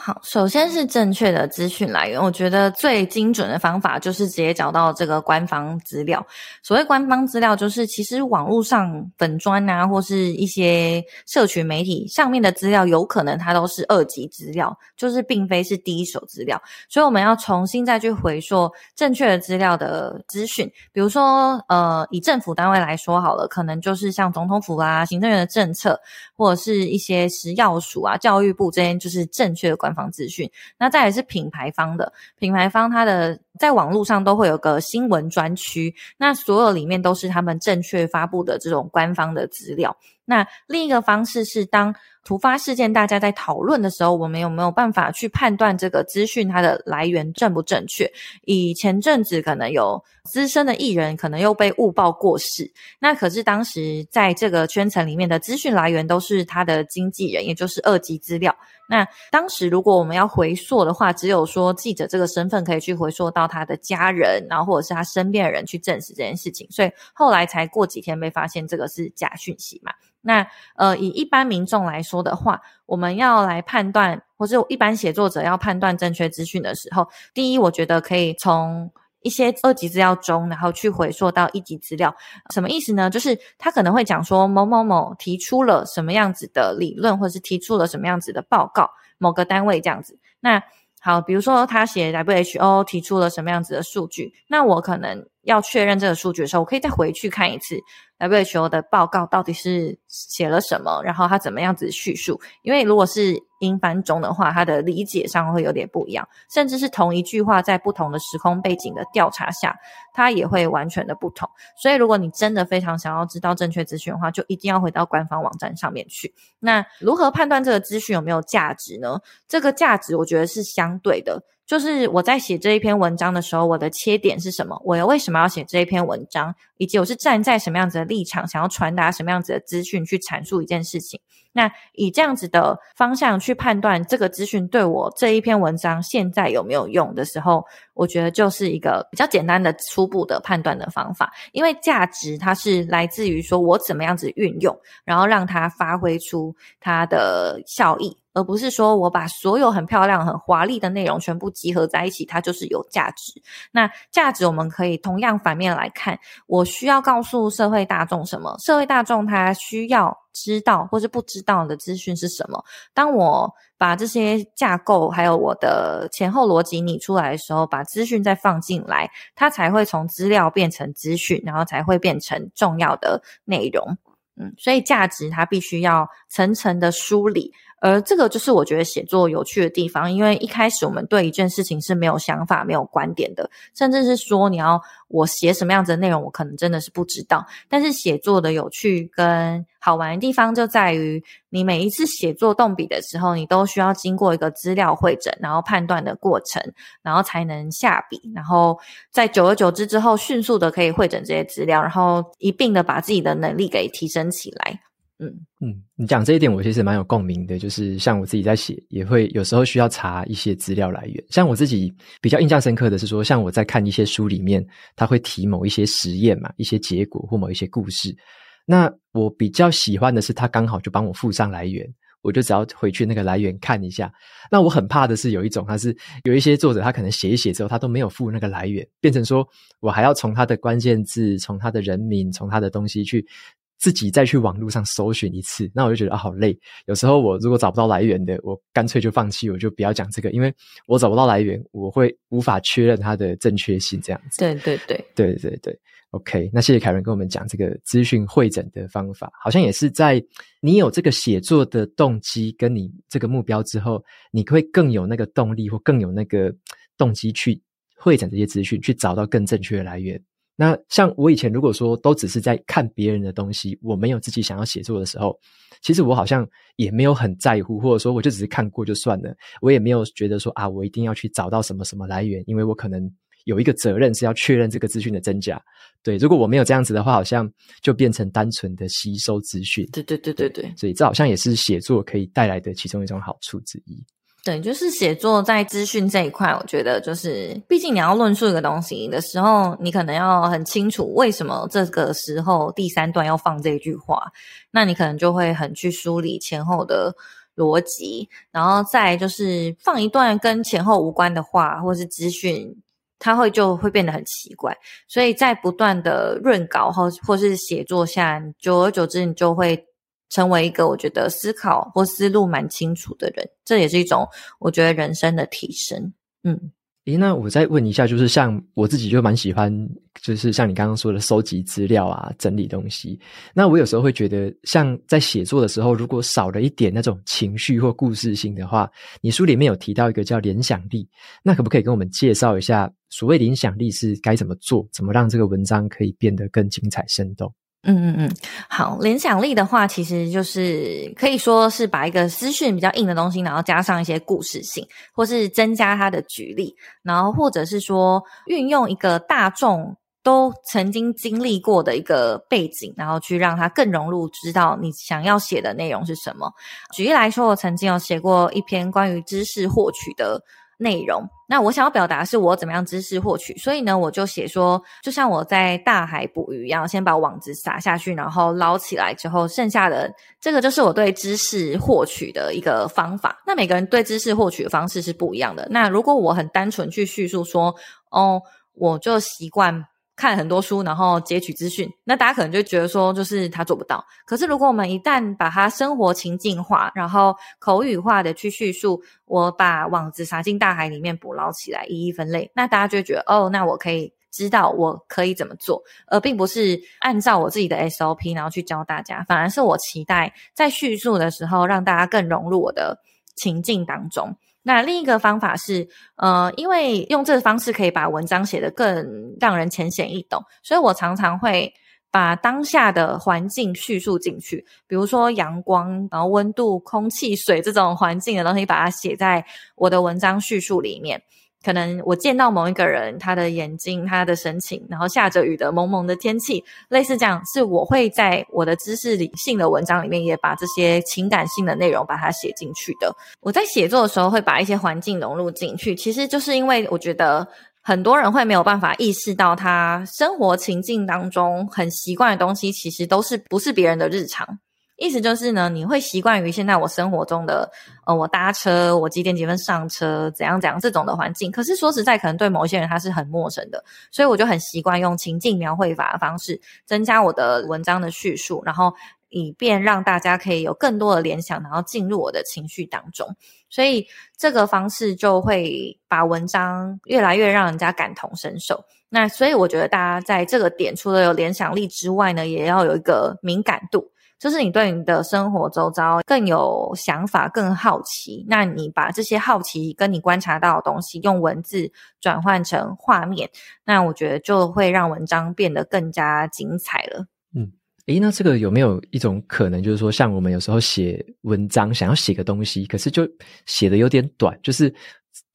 好，首先是正确的资讯来源。我觉得最精准的方法就是直接找到这个官方资料。所谓官方资料，就是其实网络上本专啊，或是一些社群媒体上面的资料，有可能它都是二级资料，就是并非是第一手资料。所以我们要重新再去回溯正确的资料的资讯。比如说，呃，以政府单位来说好了，可能就是像总统府啊、行政院的政策，或者是一些食药署啊、教育部这些，就是正确的官。官方资讯，那再来是品牌方的，品牌方它的在网络上都会有个新闻专区，那所有里面都是他们正确发布的这种官方的资料。那另一个方式是，当突发事件大家在讨论的时候，我们有没有办法去判断这个资讯它的来源正不正确？以前阵子可能有资深的艺人可能又被误报过世，那可是当时在这个圈层里面的资讯来源都是他的经纪人，也就是二级资料。那当时如果我们要回溯的话，只有说记者这个身份可以去回溯到他的家人，然后或者是他身边的人去证实这件事情，所以后来才过几天被发现这个是假讯息嘛。那呃，以一般民众来说的话，我们要来判断，或者一般写作者要判断正确资讯的时候，第一，我觉得可以从一些二级资料中，然后去回溯到一级资料。什么意思呢？就是他可能会讲说某某某提出了什么样子的理论，或者是提出了什么样子的报告，某个单位这样子。那好，比如说他写 WHO 提出了什么样子的数据，那我可能要确认这个数据的时候，我可以再回去看一次。WHO 的报告到底是写了什么？然后他怎么样子叙述？因为如果是英翻中的话，它的理解上会有点不一样，甚至是同一句话在不同的时空背景的调查下，它也会完全的不同。所以，如果你真的非常想要知道正确资讯的话，就一定要回到官方网站上面去。那如何判断这个资讯有没有价值呢？这个价值我觉得是相对的。就是我在写这一篇文章的时候，我的切点是什么？我又为什么要写这一篇文章？以及我是站在什么样子的立场，想要传达什么样子的资讯去阐述一件事情？那以这样子的方向去判断这个资讯对我这一篇文章现在有没有用的时候，我觉得就是一个比较简单的初步的判断的方法。因为价值它是来自于说我怎么样子运用，然后让它发挥出它的效益。而不是说我把所有很漂亮、很华丽的内容全部集合在一起，它就是有价值。那价值我们可以同样反面来看，我需要告诉社会大众什么？社会大众他需要知道或是不知道的资讯是什么？当我把这些架构还有我的前后逻辑拟出来的时候，把资讯再放进来，它才会从资料变成资讯，然后才会变成重要的内容。嗯，所以价值它必须要层层的梳理。而这个就是我觉得写作有趣的地方，因为一开始我们对一件事情是没有想法、没有观点的，甚至是说你要我写什么样子的内容，我可能真的是不知道。但是写作的有趣跟好玩的地方就在于，你每一次写作动笔的时候，你都需要经过一个资料会诊，然后判断的过程，然后才能下笔，然后在久而久之之后，迅速的可以会诊这些资料，然后一并的把自己的能力给提升起来。嗯嗯，你讲这一点，我其实蛮有共鸣的。就是像我自己在写，也会有时候需要查一些资料来源。像我自己比较印象深刻的是说，像我在看一些书里面，他会提某一些实验嘛，一些结果或某一些故事。那我比较喜欢的是，他刚好就帮我附上来源，我就只要回去那个来源看一下。那我很怕的是有一种，他是有一些作者，他可能写一写之后，他都没有附那个来源，变成说我还要从他的关键字、从他的人名、从他的东西去。自己再去网络上搜寻一次，那我就觉得啊，好累。有时候我如果找不到来源的，我干脆就放弃，我就不要讲这个，因为我找不到来源，我会无法确认它的正确性。这样子，对对对对对对。OK，那谢谢凯伦跟我们讲这个资讯会诊的方法，好像也是在你有这个写作的动机跟你这个目标之后，你会更有那个动力或更有那个动机去会诊这些资讯，去找到更正确的来源。那像我以前如果说都只是在看别人的东西，我没有自己想要写作的时候，其实我好像也没有很在乎，或者说我就只是看过就算了，我也没有觉得说啊，我一定要去找到什么什么来源，因为我可能有一个责任是要确认这个资讯的真假。对，如果我没有这样子的话，好像就变成单纯的吸收资讯。对对对对对，所以这好像也是写作可以带来的其中一种好处之一。对，就是写作在资讯这一块，我觉得就是，毕竟你要论述一个东西的时候，你可能要很清楚为什么这个时候第三段要放这句话，那你可能就会很去梳理前后的逻辑，然后再就是放一段跟前后无关的话或是资讯，它会就会变得很奇怪，所以在不断的润稿或或是写作下，久而久之你就会。成为一个我觉得思考或思路蛮清楚的人，这也是一种我觉得人生的提升。嗯，诶，那我再问一下，就是像我自己就蛮喜欢，就是像你刚刚说的收集资料啊，整理东西。那我有时候会觉得，像在写作的时候，如果少了一点那种情绪或故事性的话，你书里面有提到一个叫联想力，那可不可以跟我们介绍一下，所谓联想力是该怎么做，怎么让这个文章可以变得更精彩生动？嗯嗯嗯，好，联想力的话，其实就是可以说是把一个资讯比较硬的东西，然后加上一些故事性，或是增加它的举例，然后或者是说运用一个大众都曾经经历过的一个背景，然后去让它更融入，知道你想要写的内容是什么。举例来说，我曾经有写过一篇关于知识获取的。内容，那我想要表达是我怎么样知识获取，所以呢，我就写说，就像我在大海捕鱼一样，先把网子撒下去，然后捞起来之后，剩下的这个就是我对知识获取的一个方法。那每个人对知识获取的方式是不一样的。那如果我很单纯去叙述说，哦，我就习惯。看很多书，然后截取资讯，那大家可能就觉得说，就是他做不到。可是如果我们一旦把他生活情境化，然后口语化的去叙述，我把网子撒进大海里面捕捞起来，一一分类，那大家就会觉得，哦，那我可以知道我可以怎么做，而并不是按照我自己的 SOP 然后去教大家，反而是我期待在叙述的时候，让大家更融入我的情境当中。那另一个方法是，呃，因为用这个方式可以把文章写得更让人浅显易懂，所以我常常会把当下的环境叙述进去，比如说阳光，然后温度、空气、水这种环境的东西，把它写在我的文章叙述里面。可能我见到某一个人，他的眼睛、他的神情，然后下着雨的蒙蒙的天气，类似这样，是我会在我的知识性的文章里面也把这些情感性的内容把它写进去的。我在写作的时候会把一些环境融入进去，其实就是因为我觉得很多人会没有办法意识到，他生活情境当中很习惯的东西，其实都是不是别人的日常。意思就是呢，你会习惯于现在我生活中的，呃，我搭车，我几点几分上车，怎样怎样这种的环境。可是说实在，可能对某些人他是很陌生的，所以我就很习惯用情境描绘法的方式，增加我的文章的叙述，然后以便让大家可以有更多的联想，然后进入我的情绪当中。所以这个方式就会把文章越来越让人家感同身受。那所以我觉得大家在这个点，除了有联想力之外呢，也要有一个敏感度。就是你对你的生活周遭更有想法、更好奇。那你把这些好奇跟你观察到的东西用文字转换成画面，那我觉得就会让文章变得更加精彩了。嗯，诶，那这个有没有一种可能，就是说，像我们有时候写文章，想要写个东西，可是就写的有点短，就是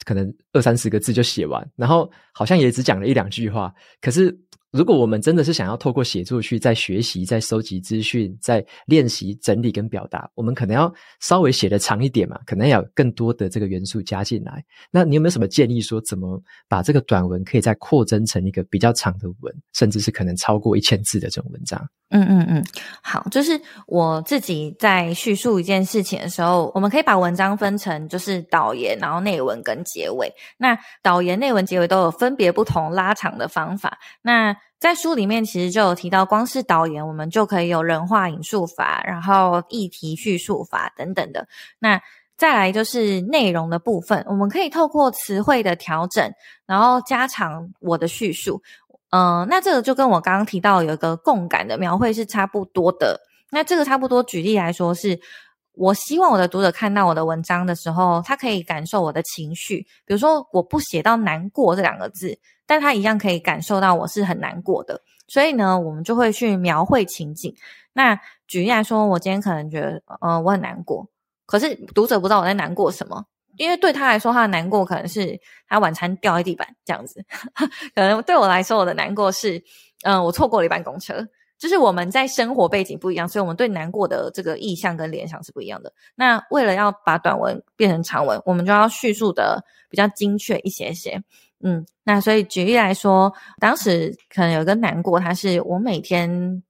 可能二三十个字就写完，然后好像也只讲了一两句话，可是。如果我们真的是想要透过写作去再学习、再收集资讯、再练习整理跟表达，我们可能要稍微写得长一点嘛，可能要有更多的这个元素加进来。那你有没有什么建议，说怎么把这个短文可以再扩增成一个比较长的文，甚至是可能超过一千字的这种文章？嗯嗯嗯，好，就是我自己在叙述一件事情的时候，我们可以把文章分成就是导言，然后内文跟结尾。那导言、内文、结尾都有分别不同拉长的方法。那在书里面其实就有提到，光是导言我们就可以有人话引述法，然后议题叙述法等等的。那再来就是内容的部分，我们可以透过词汇的调整，然后加长我的叙述。嗯、那这个就跟我刚刚提到有一个共感的描绘是差不多的。那这个差不多举例来说是，我希望我的读者看到我的文章的时候，他可以感受我的情绪。比如说，我不写到难过这两个字。但他一样可以感受到我是很难过的，所以呢，我们就会去描绘情景。那举例来说，我今天可能觉得，呃，我很难过，可是读者不知道我在难过什么，因为对他来说，他的难过可能是他晚餐掉在地板这样子，可能对我来说，我的难过是，嗯、我错过了一班公车。就是我们在生活背景不一样，所以我们对难过的这个意象跟联想是不一样的。那为了要把短文变成长文，我们就要叙述的比较精确一些些。嗯，那所以举例来说，当时可能有一个难过，它是我每天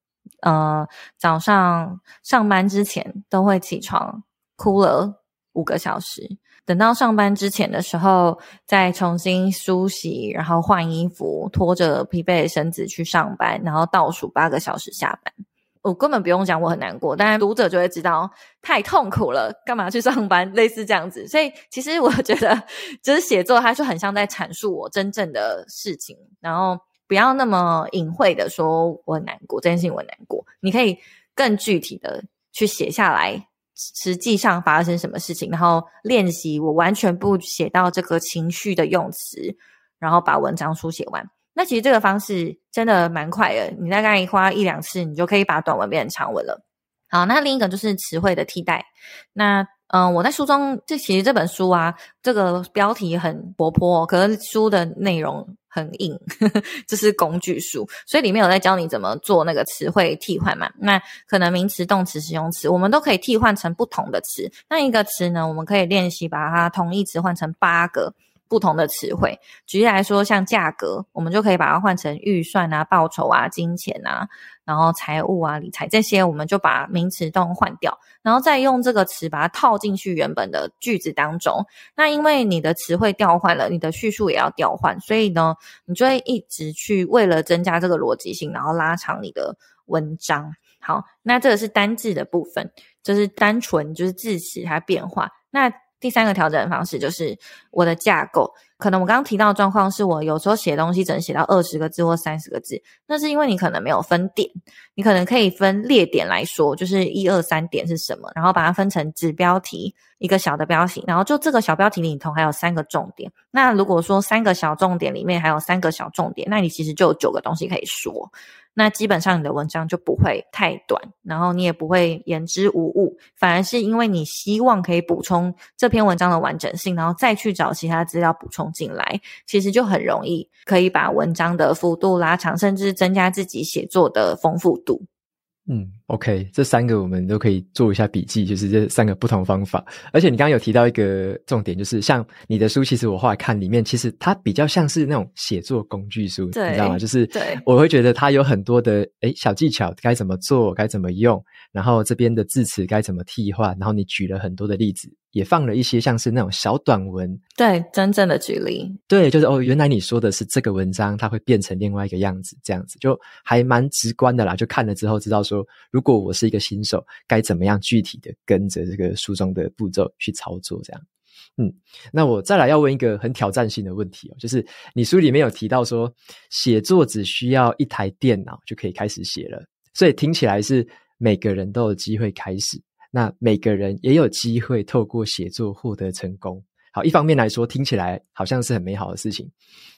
呃早上上班之前都会起床哭了五个小时，等到上班之前的时候再重新梳洗，然后换衣服，拖着疲惫的身子去上班，然后倒数八个小时下班。我根本不用讲，我很难过，但是读者就会知道太痛苦了，干嘛去上班？类似这样子，所以其实我觉得，就是写作，它就很像在阐述我真正的事情，然后不要那么隐晦的说我很难过，这件事情我难过。你可以更具体的去写下来，实际上发生什么事情，然后练习我完全不写到这个情绪的用词，然后把文章书写完。那其实这个方式真的蛮快的，你大概花一两次，你就可以把短文变成长文了。好，那另一个就是词汇的替代。那嗯、我在书中，这其实这本书啊，这个标题很活泼，可是书的内容很硬，呵呵，这是工具书，所以里面有在教你怎么做那个词汇替换嘛。那可能名词、动词、形容词，我们都可以替换成不同的词。那一个词呢，我们可以练习把它同义词换成八个。不同的词汇，举例来说，像价格，我们就可以把它换成预算啊、报酬啊、金钱啊，然后财务啊、理财这些，我们就把名词都换掉，然后再用这个词把它套进去原本的句子当中。那因为你的词汇调换了，你的叙述也要调换，所以呢，你就会一直去为了增加这个逻辑性，然后拉长你的文章。好，那这个是单字的部分，就是单纯就是字词它变化。那第三个调整方式就是我的架构，可能我刚刚提到的状况是我有时候写东西只能写到二十个字或三十个字，那是因为你可能没有分点，你可能可以分列点来说，就是一二三点是什么，然后把它分成子标题一个小的标题，然后就这个小标题里头还有三个重点。那如果说三个小重点里面还有三个小重点，那你其实就有九个东西可以说。那基本上你的文章就不会太短，然后你也不会言之无物，反而是因为你希望可以补充这篇文章的完整性，然后再去找其他资料补充进来，其实就很容易可以把文章的幅度拉长，甚至增加自己写作的丰富度。嗯，OK，这三个我们都可以做一下笔记，就是这三个不同方法。而且你刚刚有提到一个重点，就是像你的书，其实我后来看里面，其实它比较像是那种写作工具书，你知道吗？就是对，我会觉得它有很多的诶小技巧，该怎么做，该怎么用，然后这边的字词该怎么替换，然后你举了很多的例子。也放了一些像是那种小短文，对，真正的举例，对，就是哦，原来你说的是这个文章，它会变成另外一个样子，这样子就还蛮直观的啦。就看了之后知道说，如果我是一个新手，该怎么样具体的跟着这个书中的步骤去操作，这样。嗯，那我再来要问一个很挑战性的问题哦，就是你书里面有提到说，写作只需要一台电脑就可以开始写了，所以听起来是每个人都有机会开始，那每个人也有机会透过写作获得成功。好，一方面来说，听起来好像是很美好的事情。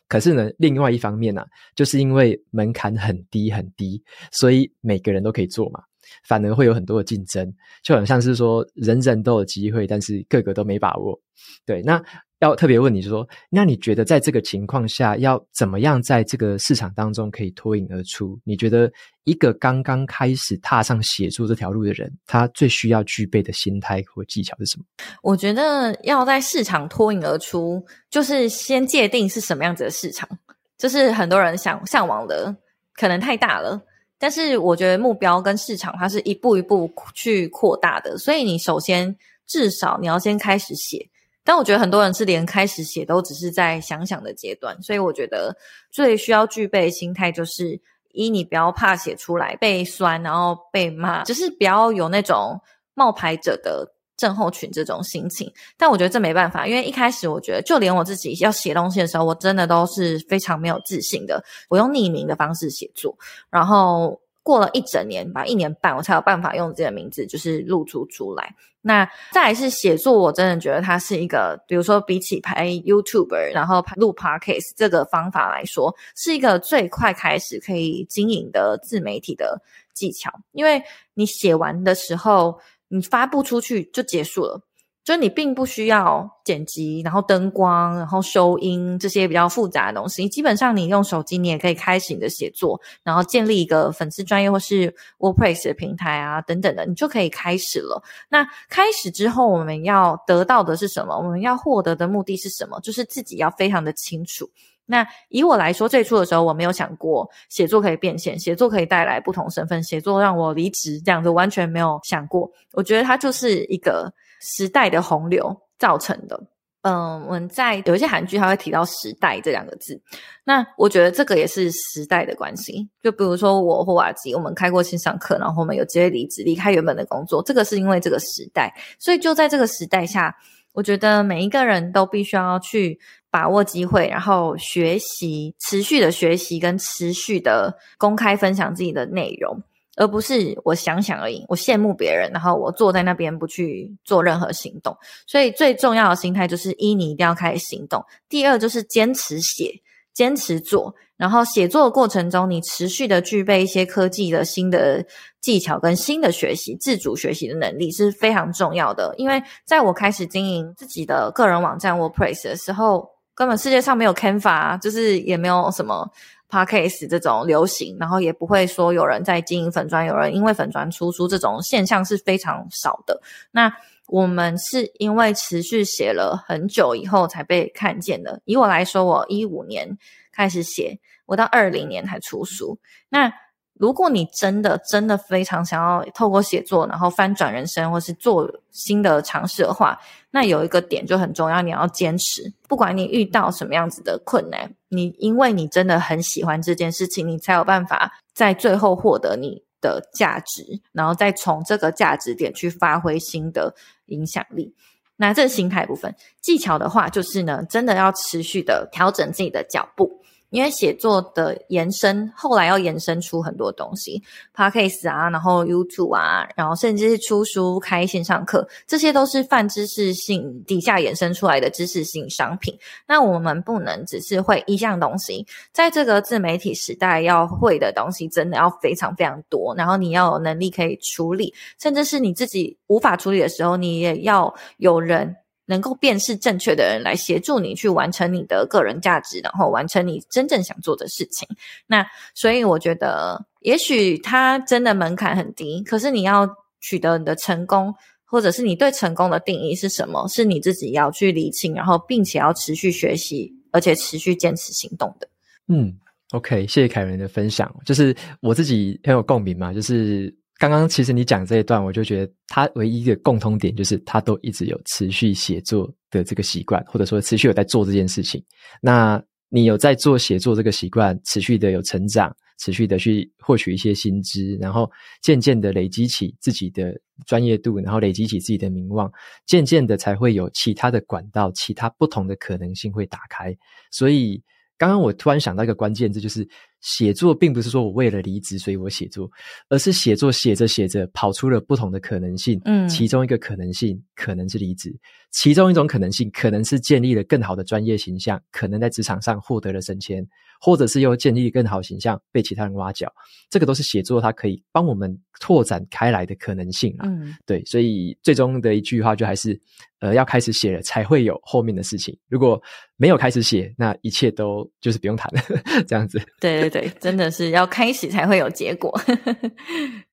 可是呢，另外一方面呢、啊，就是因为门槛很低很低，所以每个人都可以做嘛，反而会有很多的竞争，就很像是说人人都有机会，但是个个都没把握。对，那。要特别问你说，那你觉得在这个情况下，要怎么样在这个市场当中可以脱颖而出？你觉得一个刚刚开始踏上写作这条路的人，他最需要具备的心态或技巧是什么？我觉得要在市场脱颖而出，就是先界定是什么样子的市场。就是很多人想向往的可能太大了，但是我觉得目标跟市场它是一步一步去扩大的，所以你首先至少你要先开始写。但我觉得很多人是连开始写都只是在想想的阶段，所以我觉得最需要具备心态就是：一，你不要怕写出来被酸，然后被骂，就是不要有那种冒牌者的症候群这种心情。但我觉得这没办法，因为一开始我觉得，就连我自己要写东西的时候，我真的都是非常没有自信的。我用匿名的方式写作，然后。过了一整年吧，一年半，我才有办法用自己的名字，就是露出出来。那再来是写作，我真的觉得它是一个，比如说比起拍 YouTuber，然后录 Podcast 这个方法来说，是一个最快开始可以经营的自媒体的技巧。因为你写完的时候，你发布出去就结束了。就你并不需要剪辑，然后灯光，然后收音这些比较复杂的东西。基本上你用手机，你也可以开始你的写作，然后建立一个粉丝专业或是 WordPress 的平台啊等等的，你就可以开始了。那开始之后，我们要得到的是什么？我们要获得的目的是什么？就是自己要非常的清楚。那以我来说，最初的时候我没有想过写作可以变现，写作可以带来不同身份，写作让我离职这样子，完全没有想过。我觉得它就是一个。时代的洪流造成的，嗯，我们在有一些韩剧，它会提到“时代”这两个字。那我觉得这个也是时代的关系。就比如说我或瓦基，我们开过线上课，然后我们有直接离职，离开原本的工作，这个是因为这个时代。所以就在这个时代下，我觉得每一个人都必须要去把握机会，然后学习，持续的学习跟持续的公开分享自己的内容。而不是我想想而已，我羡慕别人，然后我坐在那边不去做任何行动。所以最重要的心态就是：一，你一定要开始行动；第二，就是坚持写，坚持做。然后写作的过程中，你持续的具备一些科技的新的技巧跟新的学习、自主学习的能力是非常重要的。因为在我开始经营自己的个人网站 WordPress 的时候，根本世界上没有 Canva，就是也没有什么。Podcast 这种流行，然后也不会说有人在经营粉砖，有人因为粉砖出书，这种现象是非常少的。那我们是因为持续写了很久以后才被看见的。以我来说，我一五年开始写，我到二零年才出书。那如果你真的真的非常想要透过写作，然后翻转人生，或是做新的尝试的话，那有一个点就很重要，你要坚持。不管你遇到什么样子的困难，你因为你真的很喜欢这件事情，你才有办法在最后获得你的价值，然后再从这个价值点去发挥新的影响力。那这是心态部分，技巧的话就是呢，真的要持续的调整自己的脚步。因为写作的延伸，后来要延伸出很多东西，Podcast 啊，然后 YouTube 啊，然后甚至是出书、开线上课，这些都是泛知识性底下衍生出来的知识性商品。那我们不能只是会一项东西，在这个自媒体时代，要会的东西真的要非常非常多，然后你要有能力可以处理，甚至是你自己无法处理的时候，你也要有人。能够辨识正确的人来协助你去完成你的个人价值，然后完成你真正想做的事情。那所以我觉得，也许它真的门槛很低，可是你要取得你的成功，或者是你对成功的定义是什么，是你自己要去理清，然后并且要持续学习，而且持续坚持行动的。嗯，OK，谢谢凯文的分享，就是我自己很有共鸣嘛，就是。刚刚其实你讲这一段，我就觉得他唯一的共通点就是他都一直有持续写作的这个习惯，或者说持续有在做这件事情。那你有在做写作这个习惯，持续的有成长，持续的去获取一些薪资，然后渐渐的累积起自己的专业度，然后累积起自己的名望，渐渐的才会有其他的管道，其他不同的可能性会打开。所以刚刚我突然想到一个关键字，就是写作并不是说我为了离职所以我写作，而是写作写着写着跑出了不同的可能性。嗯，其中一个可能性可能是离职，其中一种可能性可能是建立了更好的专业形象，可能在职场上获得了升迁，或者是又建立更好形象被其他人挖角。这个都是写作它可以帮我们拓展开来的可能性啊。嗯，对，所以最终的一句话就还是。呃，要开始写了，才会有后面的事情。如果没有开始写，那一切都就是不用谈了，这样子。对对对，真的是要开始才会有结果。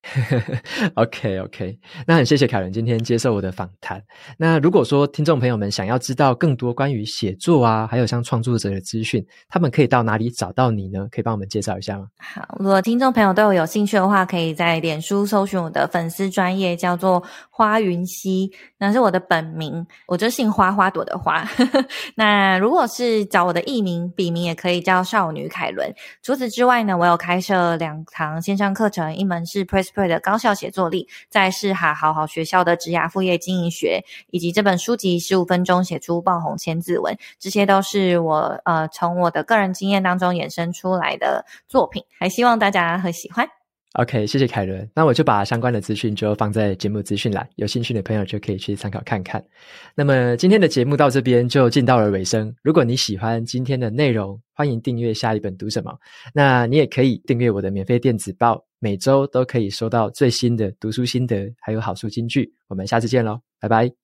OK OK，那很谢谢凯伦今天接受我的访谈。那如果说听众朋友们想要知道更多关于写作啊，还有像创作者的资讯，他们可以到哪里找到你呢？可以帮我们介绍一下吗？好，如果听众朋友对我有兴趣的话，可以在脸书搜寻我的粉丝专业，叫做花云溪，那是我的本名。我就姓花，花朵的花。那如果是找我的艺名、笔名，也可以叫少女凯伦。除此之外呢，我有开设两堂线上课程，一门是 Pressplay 的高效写作力，再是哈好好学校的职涯副业经营学，以及这本书籍十五分钟写出爆红千字文，这些都是我呃从我的个人经验当中衍生出来的作品，还希望大家会喜欢。OK，谢谢凯伦。那我就把相关的资讯就放在节目资讯栏，有兴趣的朋友就可以去参考看看。那么今天的节目到这边就进到了尾声。如果你喜欢今天的内容，欢迎订阅下一本读什么。那你也可以订阅我的免费电子报，每周都可以收到最新的读书心得，还有好书金句。我们下次见喽，拜拜。